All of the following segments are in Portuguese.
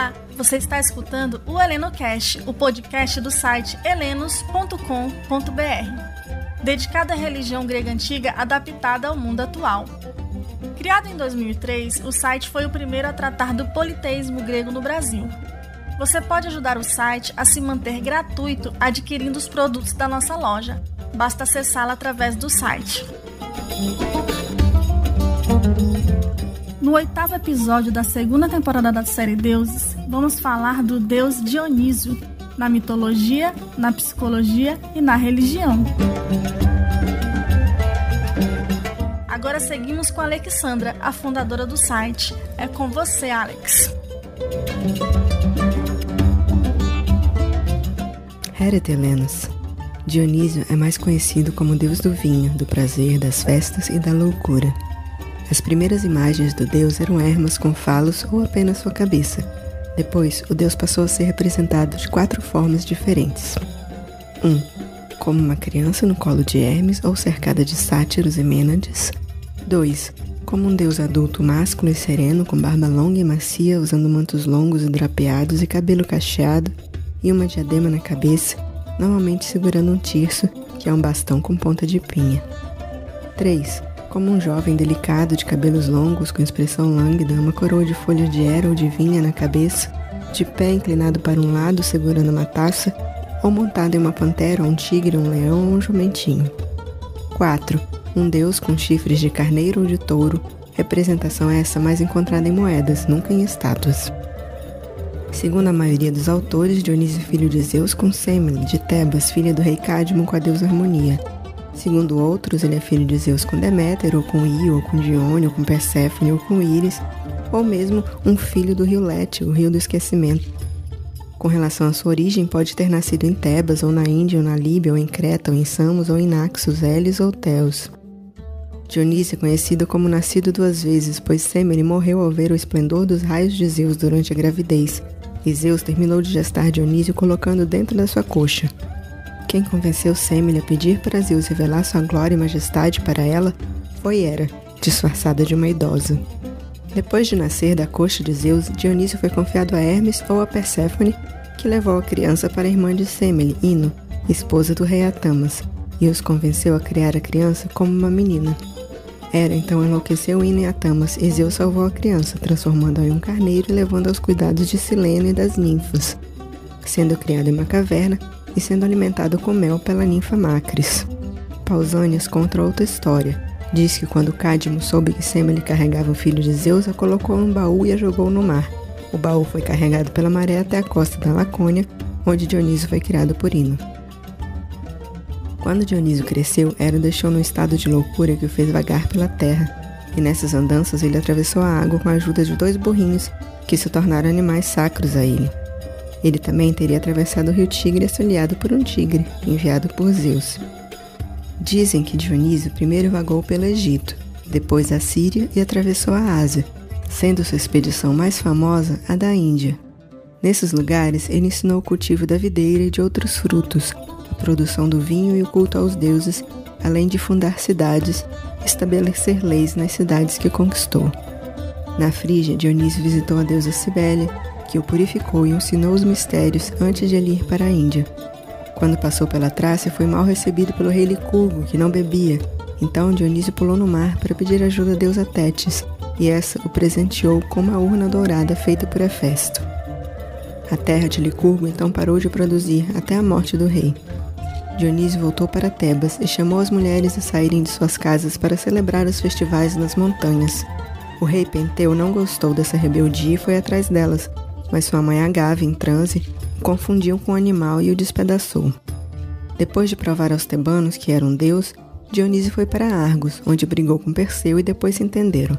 Olá, você está escutando o HelenoCast, o podcast do site helenos.com.br, dedicado à religião grega antiga adaptada ao mundo atual. Criado em 2003, o site foi o primeiro a tratar do politeísmo grego no Brasil. Você pode ajudar o site a se manter gratuito adquirindo os produtos da nossa loja. Basta acessá-la através do site. No oitavo episódio da segunda temporada da série Deuses, vamos falar do deus Dionísio, na mitologia, na psicologia e na religião. Agora seguimos com a Alexandra, a fundadora do site. É com você, Alex. Heret Helenos. Dionísio é mais conhecido como deus do vinho, do prazer, das festas e da loucura. As primeiras imagens do deus eram ermas com falos ou apenas sua cabeça. Depois, o deus passou a ser representado de quatro formas diferentes. 1. Um, como uma criança no colo de Hermes ou cercada de sátiros e mênades. 2. Como um deus adulto másculo e sereno, com barba longa e macia, usando mantos longos e drapeados e cabelo cacheado, e uma diadema na cabeça, normalmente segurando um tirso, que é um bastão com ponta de pinha. 3 como um jovem delicado de cabelos longos com expressão lânguida, uma coroa de folhas de era ou de vinha na cabeça, de pé inclinado para um lado segurando uma taça, ou montado em uma pantera, um tigre, um leão ou um jumentinho. 4. Um deus com chifres de carneiro ou de touro, representação essa mais encontrada em moedas, nunca em estátuas. Segundo a maioria dos autores, Dionísio filho de Zeus com Semele, de Tebas, filha do rei Cadmo com a deusa Harmonia, Segundo outros, ele é filho de Zeus com Deméter, ou com Io, ou com Dione, ou com Perséfone, ou com Íris, ou mesmo um filho do rio Lete, o rio do esquecimento. Com relação à sua origem, pode ter nascido em Tebas, ou na Índia, ou na Líbia, ou em Creta, ou em Samos, ou em Naxos, Elis ou Teos. Dionísio é conhecido como nascido duas vezes, pois Semele morreu ao ver o esplendor dos raios de Zeus durante a gravidez, e Zeus terminou de gestar Dionísio colocando dentro da sua coxa. Quem convenceu Semele a pedir para Zeus revelar sua glória e majestade para ela foi Hera, disfarçada de uma idosa. Depois de nascer da coxa de Zeus, Dionísio foi confiado a Hermes ou a Perséfone, que levou a criança para a irmã de Semele, Ino, esposa do rei Atamas, e os convenceu a criar a criança como uma menina. Hera então enlouqueceu Ino e Atamas, e Zeus salvou a criança, transformando-a em um carneiro e levando aos cuidados de Silene e das ninfas. Sendo criado em uma caverna, e sendo alimentado com mel pela ninfa Macris. Pausanias conta outra história. Diz que quando Cadmo soube que Semele carregava o filho de Zeus, a colocou num baú e a jogou no mar. O baú foi carregado pela maré até a costa da Lacônia, onde Dionísio foi criado por Ino. Quando Dionísio cresceu, Hera deixou num estado de loucura que o fez vagar pela terra, e nessas andanças ele atravessou a água com a ajuda de dois burrinhos, que se tornaram animais sacros a ele. Ele também teria atravessado o rio Tigre auxiliado por um tigre, enviado por Zeus. Dizem que Dionísio primeiro vagou pelo Egito, depois a Síria e atravessou a Ásia, sendo sua expedição mais famosa a da Índia. Nesses lugares, ele ensinou o cultivo da videira e de outros frutos, a produção do vinho e o culto aos deuses, além de fundar cidades estabelecer leis nas cidades que conquistou. Na Frígia, Dionísio visitou a deusa Cibele, que o purificou e ensinou os mistérios antes de ele ir para a Índia. Quando passou pela Trácia, foi mal recebido pelo rei Licurgo, que não bebia. Então Dionísio pulou no mar para pedir ajuda a deusa Tétis, e essa o presenteou com uma urna dourada feita por Hefesto. A terra de Licurgo então parou de produzir até a morte do rei. Dionísio voltou para Tebas e chamou as mulheres a saírem de suas casas para celebrar os festivais nas montanhas. O rei Penteu não gostou dessa rebeldia e foi atrás delas, mas sua mãe Agave, em transe, o confundiu com o animal e o despedaçou. Depois de provar aos tebanos que era um deus, Dionísio foi para Argos, onde brigou com Perseu e depois se entenderam.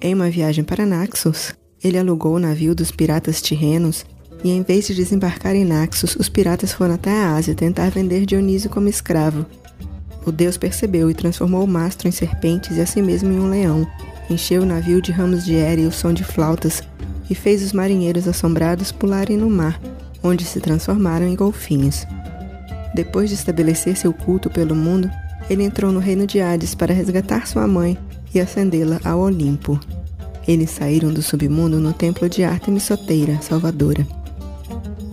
Em uma viagem para Naxos, ele alugou o navio dos piratas tirrenos e, em vez de desembarcar em Naxos, os piratas foram até a Ásia tentar vender Dionísio como escravo. O deus percebeu e transformou o mastro em serpentes e a si mesmo em um leão. Encheu o navio de ramos de era e o som de flautas e fez os marinheiros assombrados pularem no mar, onde se transformaram em golfinhos. Depois de estabelecer seu culto pelo mundo, ele entrou no reino de Hades para resgatar sua mãe e ascendê-la ao Olimpo. Eles saíram do submundo no templo de Ártemis Soteira, Salvadora.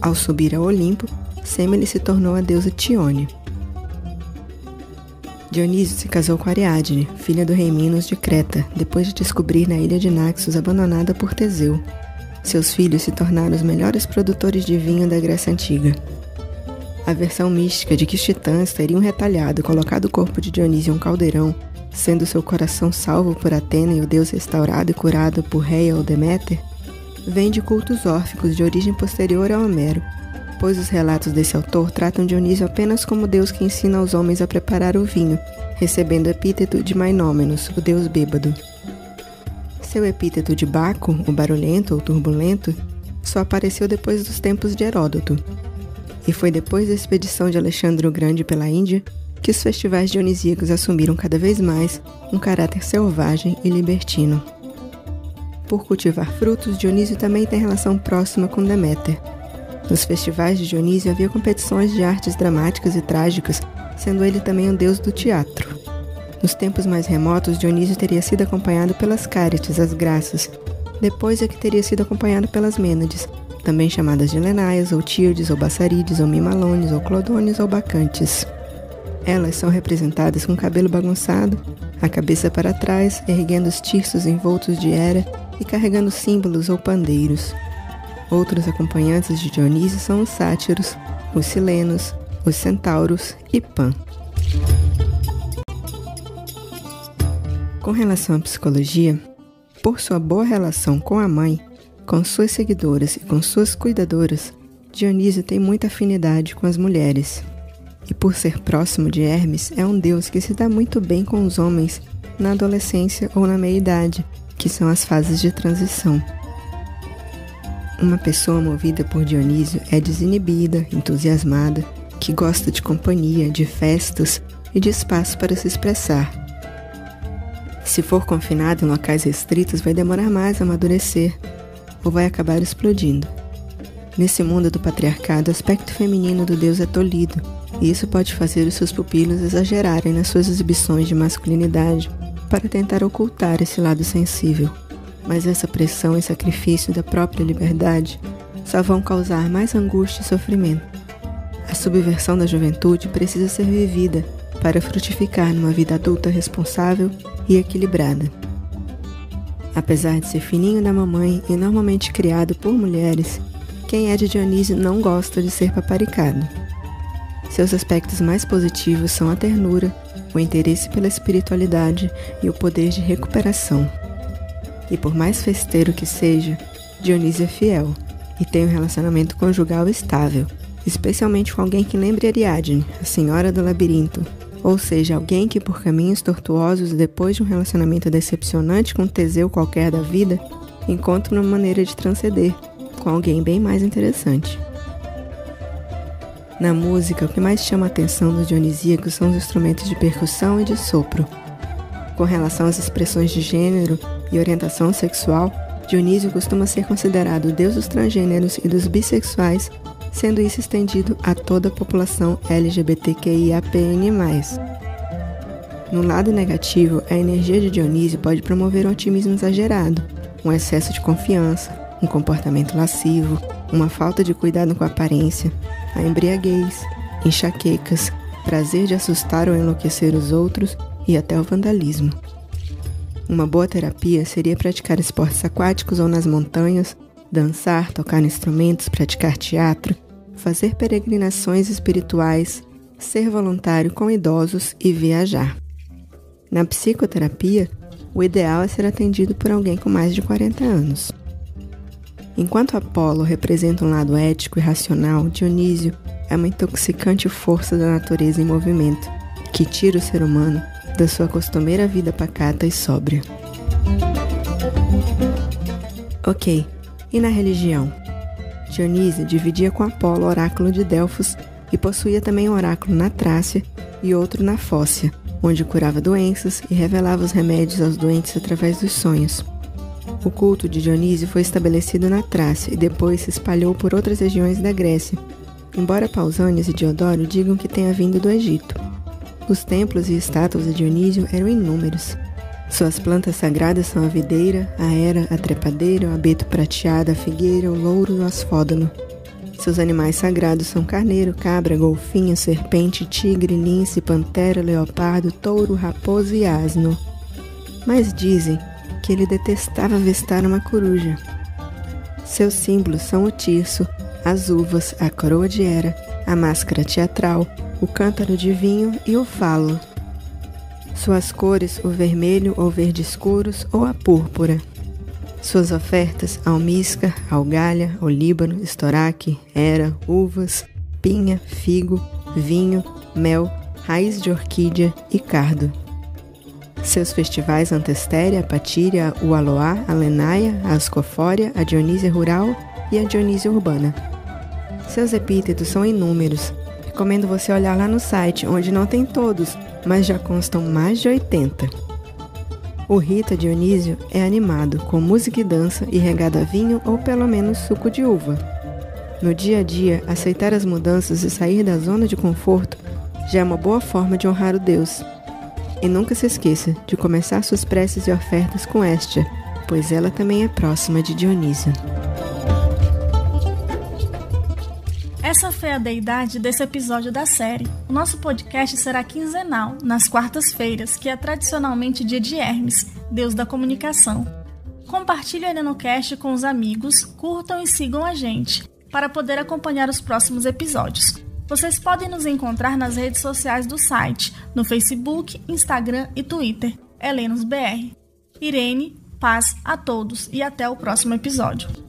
Ao subir ao Olimpo, Semele se tornou a deusa Tione. Dionísio se casou com Ariadne, filha do rei Minos de Creta, depois de descobrir na ilha de Naxos abandonada por Teseu. Seus filhos se tornaram os melhores produtores de vinho da Grécia Antiga. A versão mística de que os titãs teriam retalhado e colocado o corpo de Dionísio em um caldeirão, sendo seu coração salvo por Atena e o deus restaurado e curado por Rhea ou Deméter, vem de cultos órficos de origem posterior a Homero, pois os relatos desse autor tratam Dionísio apenas como deus que ensina aos homens a preparar o vinho, recebendo o epíteto de Mainômenos, o deus bêbado. Seu epíteto de Baco, o barulhento ou turbulento, só apareceu depois dos tempos de Heródoto. E foi depois da expedição de Alexandre o Grande pela Índia que os festivais dionisíacos assumiram cada vez mais um caráter selvagem e libertino. Por cultivar frutos, Dionísio também tem relação próxima com Deméter, nos festivais de Dionísio havia competições de artes dramáticas e trágicas, sendo ele também um deus do teatro. Nos tempos mais remotos, Dionísio teria sido acompanhado pelas Cárites, as Graças. Depois é que teria sido acompanhado pelas Mênades, também chamadas de Lenaias, ou Tíodes, ou Bassarides, ou Mimalones, ou Clodones, ou Bacantes. Elas são representadas com cabelo bagunçado, a cabeça para trás, erguendo os tirsos envoltos de era e carregando símbolos ou pandeiros. Outros acompanhantes de Dionísio são os sátiros, os silenos, os centauros e Pan. Com relação à psicologia, por sua boa relação com a mãe, com suas seguidoras e com suas cuidadoras, Dionísio tem muita afinidade com as mulheres. E por ser próximo de Hermes, é um deus que se dá muito bem com os homens na adolescência ou na meia-idade, que são as fases de transição. Uma pessoa movida por Dionísio é desinibida, entusiasmada, que gosta de companhia, de festas e de espaço para se expressar. Se for confinado em locais restritos, vai demorar mais a amadurecer ou vai acabar explodindo. Nesse mundo do patriarcado, o aspecto feminino do Deus é tolhido, e isso pode fazer os seus pupilos exagerarem nas suas exibições de masculinidade para tentar ocultar esse lado sensível mas essa pressão e sacrifício da própria liberdade só vão causar mais angústia e sofrimento. A subversão da juventude precisa ser vivida para frutificar numa vida adulta responsável e equilibrada. Apesar de ser fininho da mamãe e normalmente criado por mulheres, quem é de Dionísio não gosta de ser paparicado. Seus aspectos mais positivos são a ternura, o interesse pela espiritualidade e o poder de recuperação. E por mais festeiro que seja, Dionísio é fiel e tem um relacionamento conjugal estável, especialmente com alguém que lembre Ariadne, a senhora do labirinto, ou seja, alguém que por caminhos tortuosos depois de um relacionamento decepcionante com Teseu qualquer da vida, encontra uma maneira de transcender com alguém bem mais interessante. Na música, o que mais chama a atenção dos dionisíacos são os instrumentos de percussão e de sopro. Com relação às expressões de gênero, e orientação sexual, Dionísio costuma ser considerado o deus dos transgêneros e dos bissexuais, sendo isso estendido a toda a população LGBTQIAPN+. No lado negativo, a energia de Dionísio pode promover um otimismo exagerado, um excesso de confiança, um comportamento lascivo, uma falta de cuidado com a aparência, a embriaguez, enxaquecas, prazer de assustar ou enlouquecer os outros e até o vandalismo. Uma boa terapia seria praticar esportes aquáticos ou nas montanhas, dançar, tocar instrumentos, praticar teatro, fazer peregrinações espirituais, ser voluntário com idosos e viajar. Na psicoterapia, o ideal é ser atendido por alguém com mais de 40 anos. Enquanto Apolo representa um lado ético e racional, Dionísio é uma intoxicante força da natureza em movimento, que tira o ser humano da sua costumeira vida pacata e sóbria. Ok, e na religião? Dionísio dividia com Apolo o oráculo de Delfos e possuía também um oráculo na Trácia e outro na Fócia, onde curava doenças e revelava os remédios aos doentes através dos sonhos. O culto de Dionísio foi estabelecido na Trácia e depois se espalhou por outras regiões da Grécia, embora Pausânias e Diodoro digam que tenha vindo do Egito. Os templos e estátuas de Dionísio eram inúmeros. Suas plantas sagradas são a videira, a era, a trepadeira, o abeto prateado, a figueira, o louro e o asfódano. Seus animais sagrados são carneiro, cabra, golfinho, serpente, tigre, lince, pantera, leopardo, touro, raposo e asno. Mas dizem que ele detestava vestar uma coruja. Seus símbolos são o tirso, as uvas, a coroa de era, a máscara teatral, o cântaro de vinho e o falo. Suas cores, o vermelho ou verde escuros ou a púrpura. Suas ofertas, almíscar, algalha, olíbano, estoraque, era, uvas, pinha, figo, vinho, mel, raiz de orquídea e cardo. Seus festivais Antestéria, Patíria, o Aloá, a Lenaia, a Ascofória, a Dionísia Rural e a Dionísia Urbana. Seus epítetos são inúmeros. Recomendo você olhar lá no site, onde não tem todos, mas já constam mais de 80. O Rita Dionísio é animado, com música e dança e regado a vinho ou pelo menos suco de uva. No dia a dia, aceitar as mudanças e sair da zona de conforto já é uma boa forma de honrar o Deus. E nunca se esqueça de começar suas preces e ofertas com Estia, pois ela também é próxima de Dionísio. Essa foi a deidade desse episódio da série. O nosso podcast será quinzenal, nas quartas-feiras, que é tradicionalmente dia de Hermes, deus da comunicação. Compartilhe o EnenoCast com os amigos, curtam e sigam a gente, para poder acompanhar os próximos episódios. Vocês podem nos encontrar nas redes sociais do site, no Facebook, Instagram e Twitter, HelenosBR. Irene, paz a todos e até o próximo episódio.